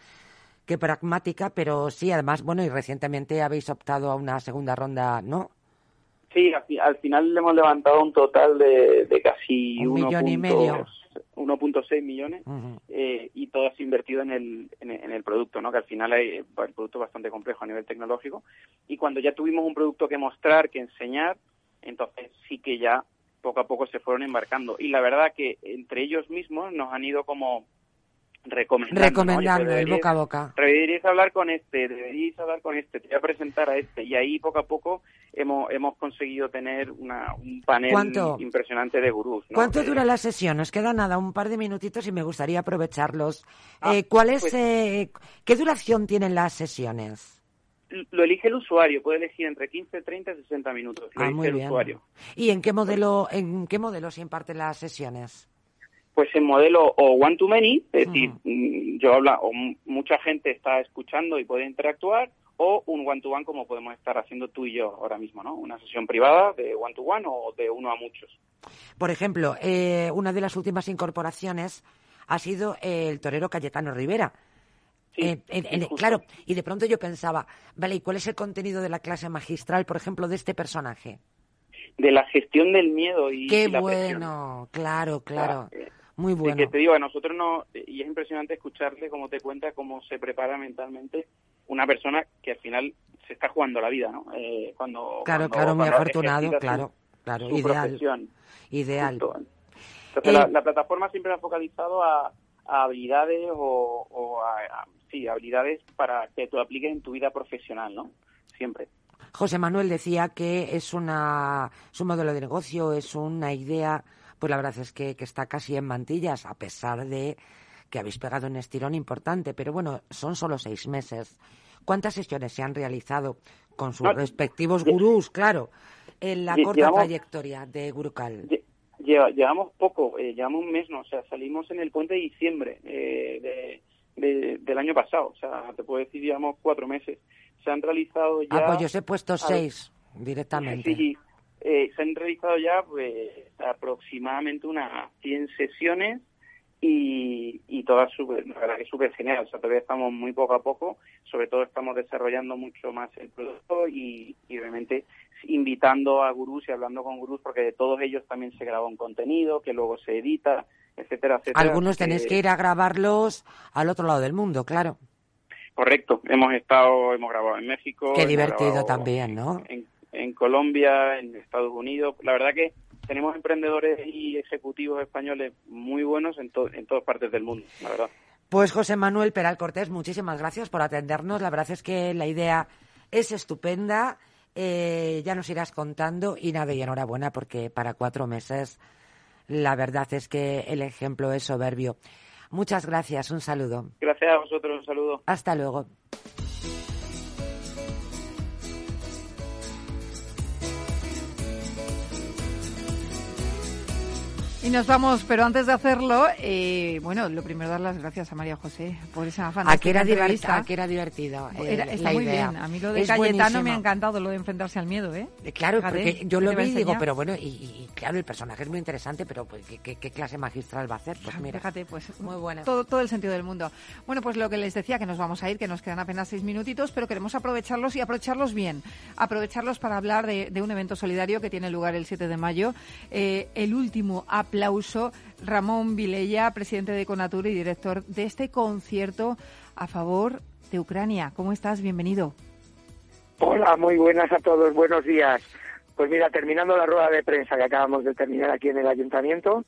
que pragmática, pero sí, además, bueno, y recientemente habéis optado a una segunda ronda, ¿no? Sí, al, final le hemos levantado un total de, casi un millón y medio. 1.6 millones eh, y todo ha invertido en el, en, el producto, ¿no? que al final hay, el producto es bastante complejo a nivel tecnológico. Y cuando ya tuvimos un producto que mostrar, que enseñar, entonces sí que ya poco a poco se fueron embarcando. Y la verdad que entre ellos mismos nos han ido como recomendando. Recomendando, el boca a boca. Deberíais hablar con este, deberíais hablar con este, te voy a presentar a este. Y ahí poco a poco hemos, hemos conseguido tener una, un panel impresionante de gurús. ¿Cuánto dura la sesión? Nos queda nada, un par de minutitos y me gustaría aprovecharlos. Ah, eh, ¿Cuál es, pues eh, ¿Qué duración tienen las sesiones? Lo elige el usuario, puede elegir entre 15, 30 y 60 minutos. Lo ah, elige el usuario. ¿Y en qué modelo, en qué modelo se imparten las sesiones? Pues en modelo o one to many, es decir, mm, yo habla o mucha gente está escuchando y puede interactuar, o un one to one como podemos estar haciendo tú y yo ahora mismo, ¿no? Una sesión privada de one to one o de uno a muchos. Por ejemplo, eh, una de las últimas incorporaciones ha sido el torero Cayetano Rivera. Sí, eh, claro, y de pronto yo pensaba, vale, ¿y cuál es el contenido de la clase magistral, por ejemplo, de este personaje? De la gestión del miedo y, Qué la bueno, claro, claro. Eh, muy bueno. que te digo, a nosotros no, y es impresionante escucharle cómo te cuenta cómo se prepara mentalmente una persona que al final se está jugando la vida, ¿no? Eh, cuando, claro, claro, muy afortunado, claro, claro, ideal. Ideal. Entonces, la, plataforma siempre ha focalizado a, habilidades o, a, sí, habilidades para que tú apliques en tu vida profesional, ¿no? Siempre. José Manuel decía que es, una, es un modelo de negocio, es una idea pues la verdad es que, está casi en mantillas, a pesar de que habéis pegado un estirón importante. Pero bueno, son solo seis meses. ¿Cuántas sesiones se han realizado con sus respectivos gurús, claro, en la corta trayectoria de Gurucal? Llevamos poco, eh, llevamos un mes, ¿no? O sea, salimos en el puente de diciembre eh, del año pasado. O sea, te puedo decir, llevamos cuatro meses. Se han realizado ah, ya... Ah, pues yo os he puesto seis directamente. Sí, eh, se han realizado ya pues aproximadamente unas 100 sesiones y, y todas súper, la verdad que súper genial. O sea, todavía estamos muy poco a poco, sobre todo estamos desarrollando mucho más el producto y, y obviamente invitando a gurús y hablando con gurús porque de todos ellos también se graba un contenido que luego se edita etcétera, etcétera. Algunos tenéis que ir a grabarlos al otro lado del mundo, claro. Correcto, hemos estado, hemos grabado en México. Qué divertido también, ¿no? En, en Colombia, en Estados Unidos. La verdad que tenemos emprendedores y ejecutivos españoles muy buenos en, en todas partes del mundo, la verdad. Pues José Manuel Peral Cortés, muchísimas gracias por atendernos. La verdad es que la idea es estupenda. Eh, ya nos irás contando y nada, y enhorabuena porque para cuatro meses la verdad es que el ejemplo es soberbio. Muchas gracias, un saludo. Gracias a vosotros, un saludo. Hasta luego. Y nos vamos, pero antes de hacerlo, eh, bueno, lo primero dar las gracias a María José por esa fantástica era entrevista. A que era divertido. Eh, Era- está muy idea. bien. A mí lo de Es Cayetano me buenísimo. ha encantado, lo de enfrentarse al miedo, ¿eh? Eh, Claro, Fíjate, porque yo ¿qué lo a vi y digo, pero bueno, y, y- claro, el personaje es muy interesante, pero pues, ¿qué, qué- qué clase magistral va a hacer? Pues mira, Fíjate, pues muy buena. todo, todo el sentido del mundo. Bueno, pues lo que les decía, que nos vamos a ir, que nos quedan apenas seis minutitos, pero queremos aprovecharlos y aprovecharlos bien. Aprovecharlos para hablar de, de un evento solidario que tiene lugar el 7 de mayo. Eh, el último aplauso, Ramón Vilella, presidente de Conatur y director de este concierto a favor de Ucrania. ¿Cómo estás? Bienvenido. Hola, muy buenas a todos, buenos días. Pues mira, terminando la rueda de prensa que acabamos de terminar aquí en el ayuntamiento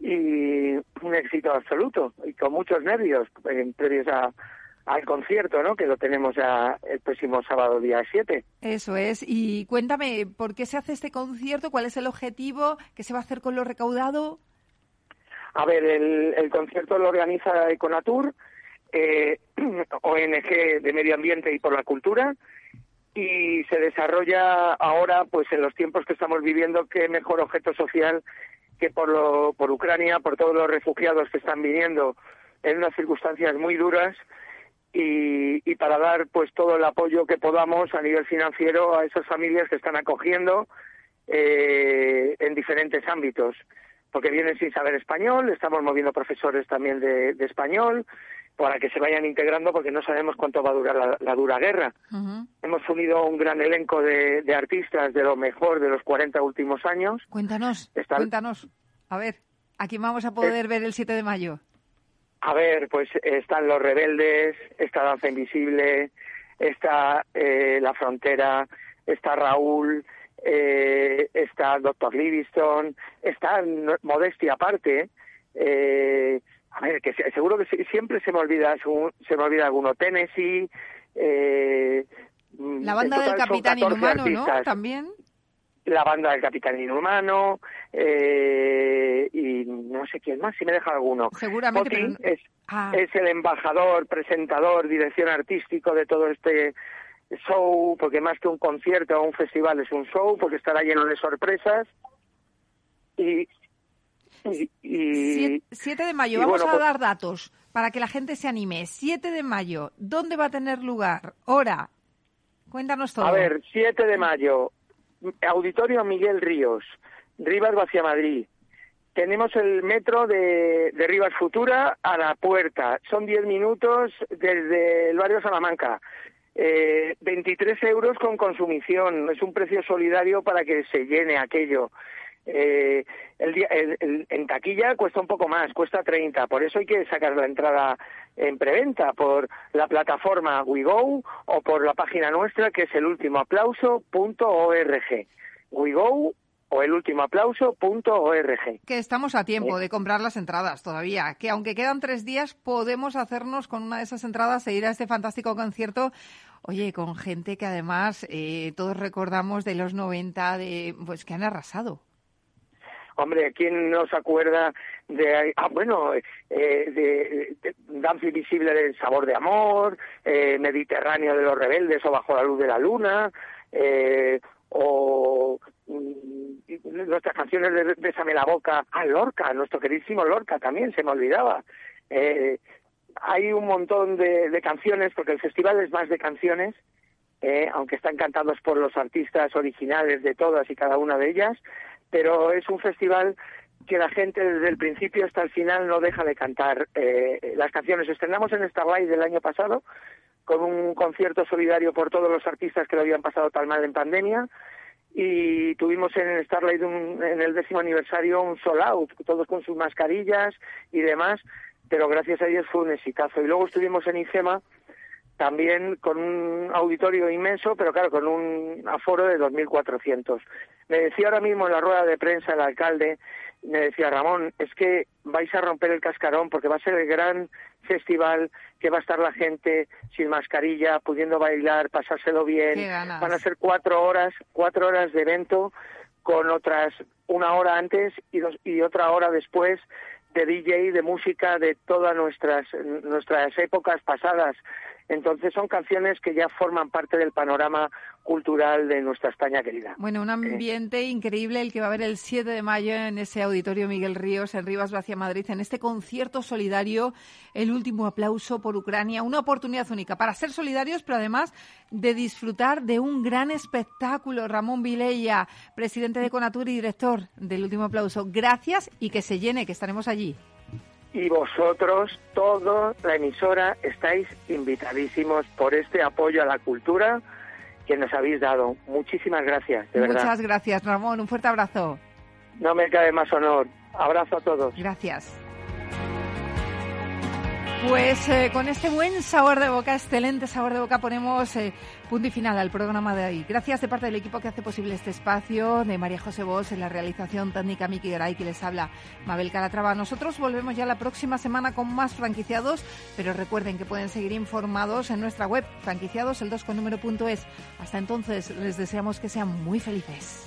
y un éxito absoluto y con muchos nervios en previos a, al concierto, ¿no? Que lo tenemos ya el próximo sábado día 7. Eso es. Y cuéntame, ¿por qué se hace este concierto? ¿Cuál es el objetivo? ¿Qué se va a hacer con lo recaudado? A ver, el, el concierto lo organiza Econatur, eh, <clears throat> ONG de Medio Ambiente y por la Cultura, y se desarrolla ahora, pues en los tiempos que estamos viviendo, qué mejor objeto social que por, lo, por Ucrania, por todos los refugiados que están viniendo en unas circunstancias muy duras y, y para dar pues todo el apoyo que podamos a nivel financiero a esas familias que están acogiendo eh, en diferentes ámbitos porque vienen sin saber español, estamos moviendo profesores también de, de español para que se vayan integrando porque no sabemos cuánto va a durar la, la dura guerra. Hemos unido un gran elenco de, de artistas de lo mejor de los 40 últimos años. Cuéntanos, cuéntanos. A ver, ¿a quién vamos a poder ver el 7 de mayo? A ver, pues están Los Rebeldes, está Danza Invisible, está eh, La Frontera, está Raúl, eh, está Doctor Livingstone, está Modestia aparte. eh, a ver, que se- seguro que siempre se me olvida se me olvida alguno. Tennessee. Eh, La banda del Capitán 14 Inhumano, ¿no? También. La banda del Capitán Inhumano eh, y no sé quién más, si me deja alguno. Seguramente, pero- es, Ah. es el embajador, presentador, dirección artístico de todo este show, porque más que un concierto o un festival es un show, porque estará lleno de sorpresas. Y, y, y- 7 de mayo, vamos bueno, a pues- dar datos para que la gente se anime. 7 de mayo, ¿dónde va a tener lugar? Hora. Cuéntanos todo. A ver, 7 de mayo, Auditorio Miguel Ríos, Rivas Hacia Madrid. Tenemos el metro de, Rivas Futura a la puerta. Son 10 minutos desde el barrio Salamanca. Eh, 23 euros con consumición. Es un precio solidario para que se llene aquello. Eh, el el- el- en taquilla cuesta un poco más, cuesta 30. Por eso hay que sacar la entrada en preventa por la plataforma WeGo o por la página nuestra que es el último aplauso.org. WeGo o el último aplauso.org. Que estamos a tiempo de comprar las entradas todavía. Que aunque quedan tres días, podemos hacernos con una de esas entradas e ir a este fantástico concierto. Oye, con gente que además eh, todos recordamos de los 90, de, pues que han arrasado. Hombre, ¿quién no se acuerda de, ah, bueno, eh, de, de Danza Invisible del Sabor de Amor, eh, Mediterráneo de los Rebeldes o Bajo la Luz de la Luna, eh, o mm, nuestras canciones de Bésame la Boca, a Lorca, nuestro queridísimo Lorca también, se me olvidaba. Eh, hay un montón de, de canciones, porque el festival es más de canciones, eh, aunque están cantados por los artistas originales de todas y cada una de ellas, pero es un festival que la gente desde el principio hasta el final no deja de cantar eh, las canciones. Estrenamos en Starlight del año pasado con un concierto solidario por todos los artistas que lo habían pasado tan mal en pandemia y tuvimos en Starlight en el décimo aniversario un sold out, todos con sus mascarillas y demás, pero gracias a Dios fue un exitazo. Y luego estuvimos en IFEMA también con un auditorio inmenso, pero claro, con un aforo de 2.400. Me decía ahora mismo en la rueda de prensa el alcalde, me decía Ramón, es que vais a romper el cascarón porque va a ser el gran festival que va a estar la gente sin mascarilla, pudiendo bailar, pasárselo bien. Van a ser cuatro horas, cuatro horas de evento con otras una hora antes y, dos, y otra hora después de DJ, de música de todas nuestras nuestras épocas pasadas. Entonces son canciones que ya forman parte del panorama cultural de nuestra España querida. Bueno, un eh. ambiente increíble el que va a haber el 7 de mayo en ese auditorio Miguel Ríos en Rivas Vacia Madrid, en este concierto solidario, el último aplauso por Ucrania, una oportunidad única para ser solidarios, pero además de disfrutar de un gran espectáculo. Ramón Vilella, presidente de Conatur y director del último aplauso, gracias y que se llene, que estaremos allí y vosotros, toda la emisora, estáis invitadísimos por este apoyo a la cultura que nos habéis dado. Muchísimas gracias, de verdad. Muchas gracias, Ramón. Un fuerte abrazo. No me cabe más honor. Abrazo a todos. Gracias. Pues eh, con este buen sabor de boca, excelente sabor de boca, ponemos eh, punto y final al programa de hoy. Gracias de parte del equipo que hace posible este espacio, de María José Bosch en la realización técnica Miki Garay, que les habla Mabel Calatrava. Nosotros volvemos ya la próxima semana con más franquiciados, pero recuerden que pueden seguir informados en nuestra web, franquiciados el 2 con. Hasta entonces, les deseamos que sean muy felices.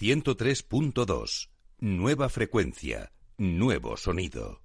103.2. Nueva frecuencia, nuevo sonido.